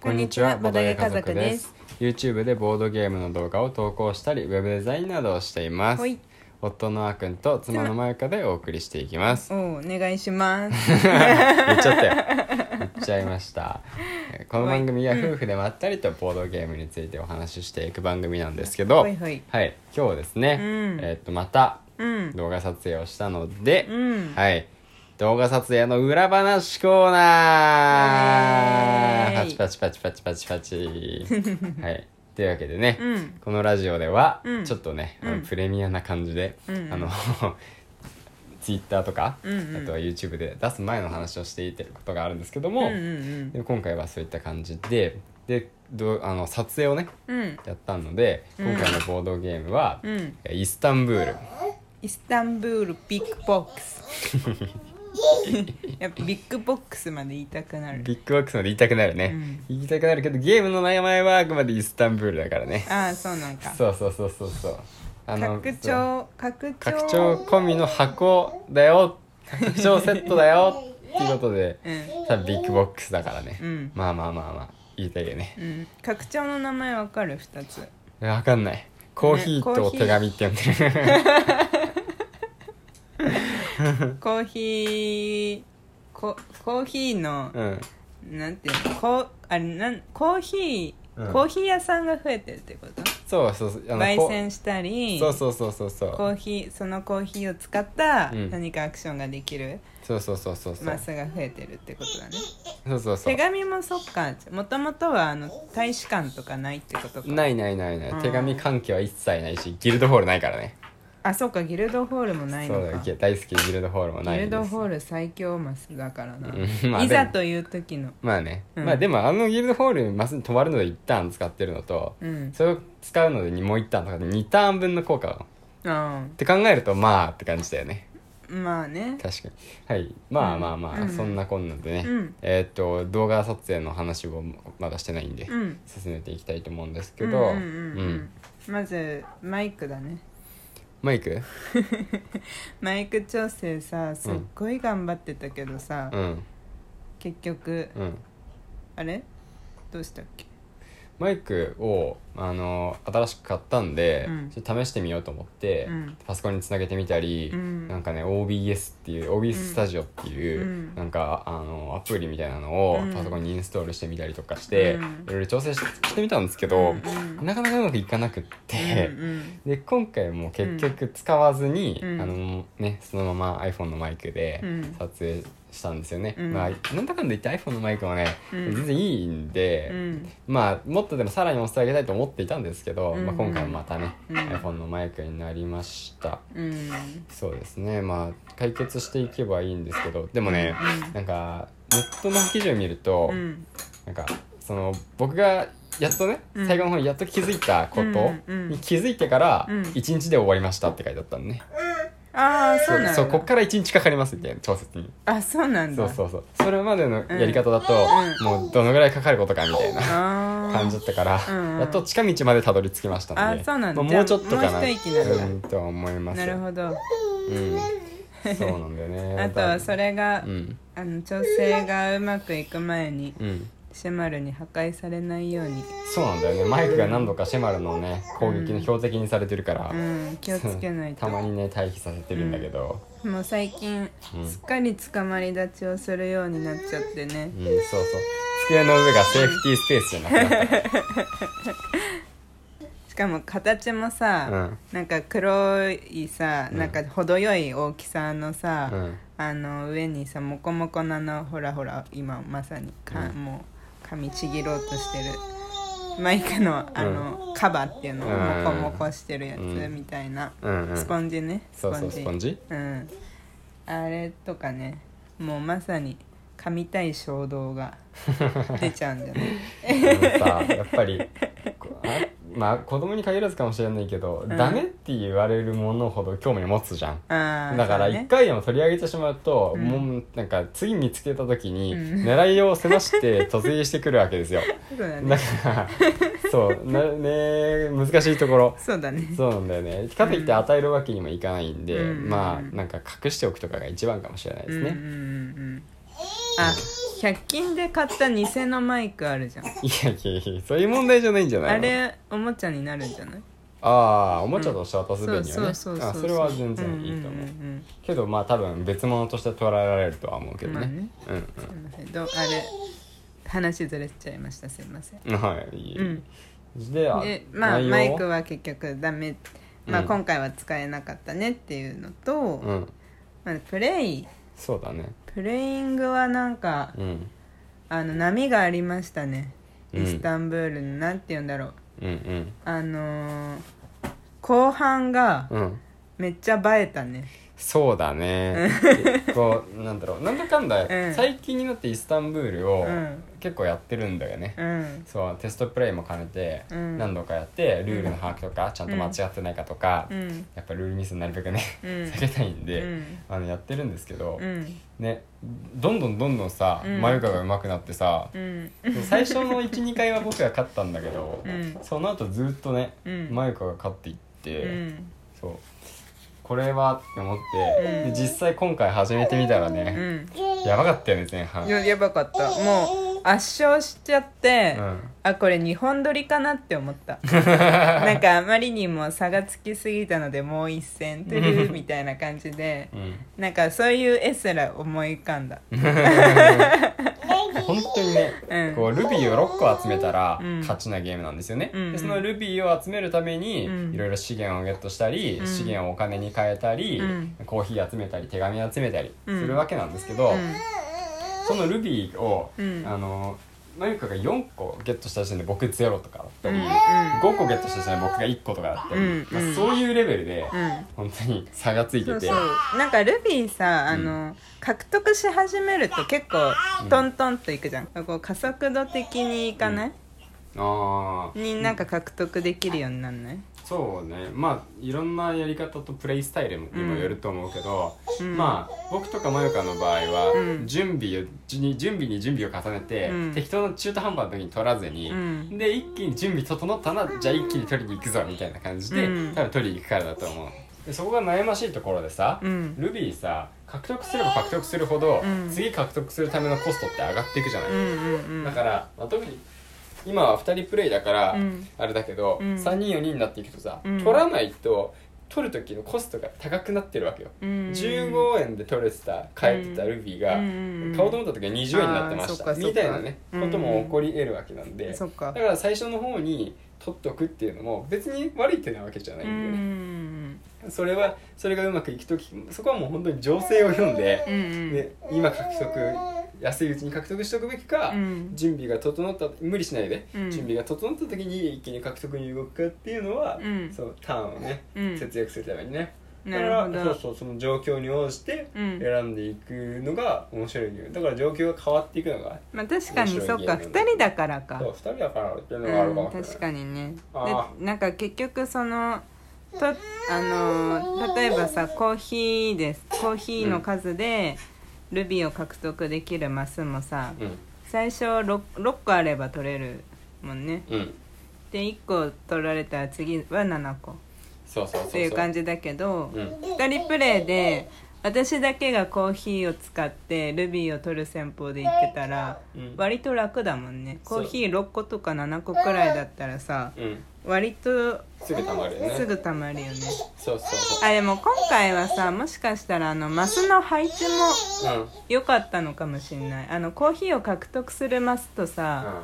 こんにちは、ボドゲ家族です。YouTube でボードゲームの動画を投稿したり、ウェブデザインなどをしています。夫のあくんと妻のまゆかでお送りしていきます。おお願いします。言っちゃったよ。言っちゃいました。えーこの番組は夫婦でまったりとボードゲームについてお話ししていく番組なんですけど、ほいはい、今日はですね、うんえーっとまたうん。動画撮影をしたので、うん。はい。動画撮影の裏話コーナーパチパチパチパチパチパチ。はい。というわけでね、うんこのラジオではうん、ちょっとね、うんプレミアな感じで、うんあの、ツイッターとか、うんうんあとは YouTube で出す前の話をしていてることがあるんですけども、うんうんで今回はそういった感じで、で、どうあの撮影をね、うん。うん。やったので、うん今回のボードゲームは、うん。イスタンブール。イスタンブールビッグボックス。やっぱビッグボックスまで言いたくなる。ビッグボックスまで言いたくなるね、うん言いたくなるけどゲームの名前はあくまでイスタンブールだからねああ、そうなんか。そうそうそうそうそうあ拡そう張、拡張。拡張込みの箱だよ拡張セットだよっていうことでうん。多分ビッグボックスだからね、うん。まあまあまあまあ言いたいよねうん。拡張の名前わかる？二つ。わかんないコーヒーと手紙って呼んでる、コーヒー、ココーヒーの、うん。なんていうのこうあれなんコーヒー、うん。コーヒー屋さんが増えてるってこと？そうそうそうあのこ焙煎したりそうそうそうそうそう。コーヒーそのコーヒーを使ったうん。何かアクションができるそうそうそうそうそう。マスが増えてるってことだね。そうそうそう。手紙もそっか。もともとはあの大使館とかないってことか。ないないないない、うん。手紙関係は一切ないしギルドホールないからねあそっかギルドホールもないそうだのかよ大好きギルドホールもないんです。ギルドホール最強マスだからな、うん まあいざという時の。まあね、うん。まあでもあのギルドホールマスに泊まるので1ターン使ってるのと、うん。それを使うのでもう1ターンとかで2ターン分の効果を。あって考えるとまあって感じだよね。あまあね。確かに。はい。まあまあまあ、うん。そんなこんなんでね、うん。えーっと動画撮影の話をまだしてないんで、うん。進めていきたいと思うんですけど、うんうんうん。うん。まずマイクだねマイク？マイク調整さすっごい頑張ってたけどさ、うん。結局うん。あれ？どうしたっけ？マイクをあの新しく買ったんで、うん。ちょっと試してみようと思って、うん。パソコンにつなげてみたり、うん。なんかね OBS っていう OBS スタジオっていう、うん。なんかあのアプリみたいなのをうん。パソコンにインストールしてみたりとかして、うん。いろいろ調整ししてみたんですけど、なかなかうまくいかなくって、うんで今回も結局使わずに、うん。あのねそのまま iPhone のマイクでうん。撮影したんですよね、うん。まあなんだかんだ言って iPhone のマイクはね、うん。全然いいんで、うん。まあもっとでもさらに押してあげたいと思っていたんですけど、うん。まあ、今回はまたね、うん。iPhone のマイクになりました。うん。そうですね。まあ解決していけばいいんですけどでもね、うんなんかネットの記事を見ると、うん。なんかその僕がやっとね、うん。最後の方にやっと気づいたことうんうんに気づいてからうん。1日で終わりましたって書いてあったんね、ああそうなんだ。そうこっから1日かかりますみたいな調節に。あそうなんだ。そうそうそう。それまでのやり方だと、うもうどのぐらいかかることかみたいな感じだったから、うんうん。やっと近道までたどり着きましたのであそうなんだ。まあもうちょっとかな。う一息なん。とは思います。なるほど。うん、そうなんだよね。あとはそれが、うん。あの調整がうまくいく前にうんシェマルに破壊されないように。そうなんだよね。マイクが何度かシェマルのね攻撃の標的にされてるから、うん。気をつけないと。たまにね退避させてるんだけど、もう最近、うん。すっかり捕まり立ちをするようになっちゃってね。うん、そうそう。机の上がセーフティースペースじゃなくなった しかも形もさ、うん。なんか黒いさ、うん。なんか程よい大きさのさ、うん。あの上にさモコモコなの。ほらほら今まさにか、うん。もう髪ちぎろうとしてる。マイクのあの、カバーっていうのをうんモコモコしてるやつうん。みたいな、うんうん。スポンジね。そうそうスポンジ。うん。あれとかね。もうまさに噛みたい衝動が出ちゃうんだよねあのさやっぱりまあ子供に限らずかもしれないけど、うん。ダメって言われるものほど興味を持つじゃん。あーだからそうね。一回でも取り上げてしまうと、うん。もうなんか次見つけた時にうん。狙いをせまして突入してくるわけですよ。そうだだねからそう。なね難しいところ。そうだね。そうなんだよね。かといって与えるわけにもいかないんで、うんまあなんか隠しておくとかが一番かもしれないですね、うんうんうんあ100均で買った偽のマイクあるじゃん。いやいやいやそういう問題じゃないんじゃないの。あれおもちゃになるんじゃない？ああおもちゃとして渡す分にはね。それは全然いいと思う,、けどまあ多分別物として捉えられるとは思うけどね,、すいません。どうあれ話ずれちゃいました。すいません。うんはい。いいうん。であでまあマイクは結局ダメ。まあうん。今回は使えなかったねっていうのと、うん。まあ、プレイ。そうだねプレイングはなんかうん。あの波がありましたね。うん。イスタンブールのなんて言うんだろう。うんあのー後半がうん。うんめっちゃ映えたね。そうだね。こうなんだろう。なんだかんだ、うん。最近になってイスタンブールをうん結構やってるんだよね、うん。そうテストプレイも兼ねてうん。何度かやってルールの把握とかちゃんと間違ってないかとか、うん。やっぱルールミスなるべくねうん。避けたいんで、うん。あのやってるんですけど、うん。ねどんどんどんどんさ、うん。マユカが上手くなってさ、うん。最初の12回は僕が勝ったんだけど、うん。その後ずっとね、うん。マユカが勝っていって、うん。そう。これはって思って、実際今回始めてみたらうね、ん。やばかったよね前半、ややばかった。もう圧勝しちゃって、うん。あこれ日本撮りかなって思った。なんかあまりにも差がつきすぎたのでもう一戦トゥルーみたいな感じでうん。なんかそういう絵すら思い浮かんだ。本当にね、うん。こうルビーを6個集めたらうん。勝ちなゲームなんですよね、うんでそのルビーを集めるためにうん。いろいろ資源をゲットしたり、うん。資源をお金に変えたり、うん。コーヒー集めたり手紙集めたりすうんるわけなんですけど、うんそのルビーを、うん。あのマユカが4個ゲットした時点で僕ゼロとかだったり、うんうん。5個ゲットした時点で僕が1個とかだったり、うんまあうんそういうレベルでうん。本当に差がついてて。そうそう。なんかルビーさあの、獲得し始めると結構トントンといくじゃん、こう加速度的にいかない、ああになんか獲得できるようになんない？そうね。まあいろんなやり方とプレイスタイルにもよると思うけど、うん。まあ僕とかまゆかの場合は、うん。準備を準準備に準備を重ねて、うん。適当な中途半端な時に取らずに、うん。で一気に準備整ったなじゃあ一気に取りに行くぞみたいな感じで、うん。多分取りに行くからだと思う。でそこが悩ましいところでさ、うん。ルビーさ獲得すれば獲得するほど、うん。次獲得するためのコストって上がっていくじゃない、だから、まあ、特に今は2人プレイだから、うん。あれだけど、うん。3人4人になっていくとさ、うん。取らないと取る時のコストが高くなってるわけよ、うん。15円で取れてた買えてたルビーが、うん買おうと思った時は20円になってました。あーそっかそっか。みたいなねうんことも起こり得るわけなんで、そっか。だから最初の方に取っとくっていうのも別に悪い手なわけじゃなういんでね、ん。それはそれがうまくいく時そこはもう本当に情勢を読んで、うんうん。で今獲得安いうちに獲得しておくべきか、うん。準備が整った無理しないで、うん。準備が整った時に一気に獲得に動くかっていうのは、うん。そうターンをね、うん。節約するためにね。だなからそうそうその状況に応じてうん。選んでいくのが面白いゲームだから状況が変わっていくのがまあ確かにそっかゲーム2人だからか。そう2人だからっていうのがあるかもしれない、うん確かにね。あでなんか結局そのとあのー例えばさコーヒーです。コーヒーの数でルビーを獲得できるマスもさ、うん。最初 6, 6個あれば取れるもんね。うん。で1個取られたら次は7個。そうそうっていう感じだけど、うん。2人プレイで私だけがコーヒーを使ってルビーを取る戦法で言ってたらうん。割と楽だもんね。コーヒー6個とか7個くらいだったらさうん。割とすぐたまるよね。すぐたまるよね。そうそうそあでも今回はさもしかしたらあのマスの配置もううん。良かったのかもしれない。あのコーヒーを獲得するマスとさ、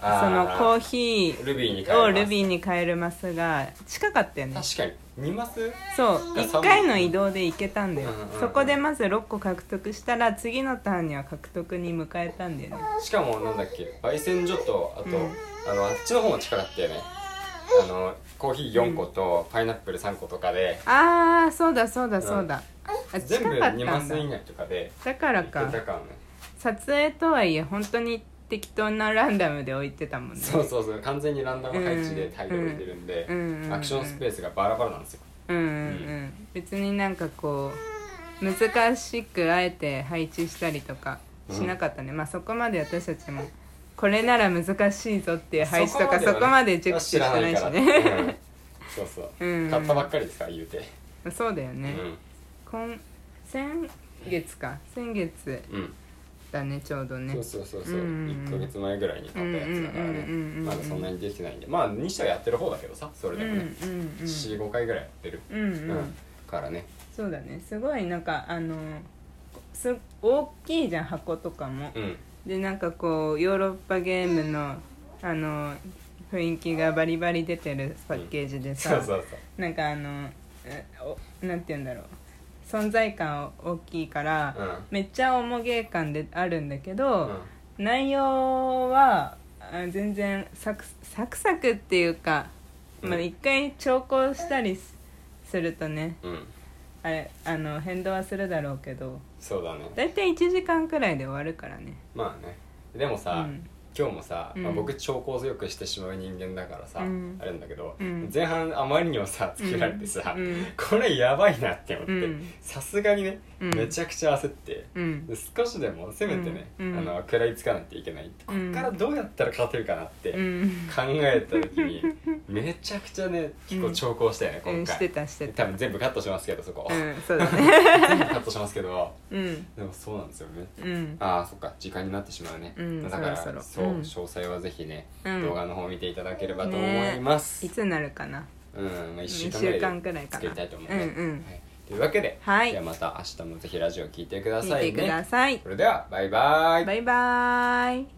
あそのコーーヒールビーに変えをルービーに変えるマスが近かったよね。確かに2マスそうが1回の移動で行けたんだよ、うんうんうん。そこでまず6個獲得したら次のターンには獲得に迎えたんだよね。しかもなんだっけ焙煎所とあと、うん。あのあっちの方も近かったよねあのコーヒー4個とパイナップル3個とかで、ああそうだそうだそうだ、あ全部2近かったんだ。マス以内とかでだからか。撮影とはいえ本当に適当なランダムで置いてたもんね。そうそうそう。完全にランダム配置でタイル置いてるんで、うん。うん。うん。うんアクションスペースがバラバラなんですよ。うんうんうん。別になんかこう難しくあえて配置したりとかしなかったね、まあそこまで私たちもこれなら難しいぞっていう配置とかそこまで熟知してないしね。うん。そうそう、うん。買ったばっかりですから言うて、そうだよね、うん。今先月か。先月。うんだねちょうどね。そうそうそうそう、うんうん1ヶ月前ぐらいに買ったやつだからね。うんうんまだそんなにできてないんで。まあにしてはやってる方だけどさそれでもね、うんうんうん。45回ぐらいやってる、うんうん。からね。そうだね。すごいなんかあのす大きいじゃん箱とかも。うん。でなんかこうヨーロッパゲームのあの雰囲気がバリバリ出てるパッケージでさ、そうそうそう。なんかあのなんて言うんだろう存在感大きいから、うん。めっちゃ重げ感であるんだけど、うん。内容はあ全然サクサクサクっていうか、まあ、うん一回調校したりすするとねうん。あれあの変動はするだろうけどそうだね。大体1時間くらいで終わるからね。まあね。でもさ、うん今日もさ、まあ、うん僕超高よくしてしまう人間だからさ、うん。あれなんだけど、うん。前半あまりにもさつけられてさ、うん。これやばいなって思ってうん。さすがにね、うん。めちゃくちゃ焦って、少しでもせめてね、うん。あの食らいつかないといけないこっからどうやったら勝てるかなってうん。考えた時に、めちゃくちゃね結構長考したよね、うん。今回。多分全部カットしますけどそこ、うん。そうだね。全部カットしますけど。うん。でもそうなんですよね。うん。ああそっか。時間になってしまうね、うん。だからそう、詳細はぜひね、うん。動画の方を見ていただければと思います、いつになるかな。うんまあ、1週一間ぐらい週間くらいかな。作りたいと思うね、うんうん。はい、というわけで、はい。ではまた明日もぜひラジオ聞いてくださいね。見てください。それではバイバイ。バイバーイ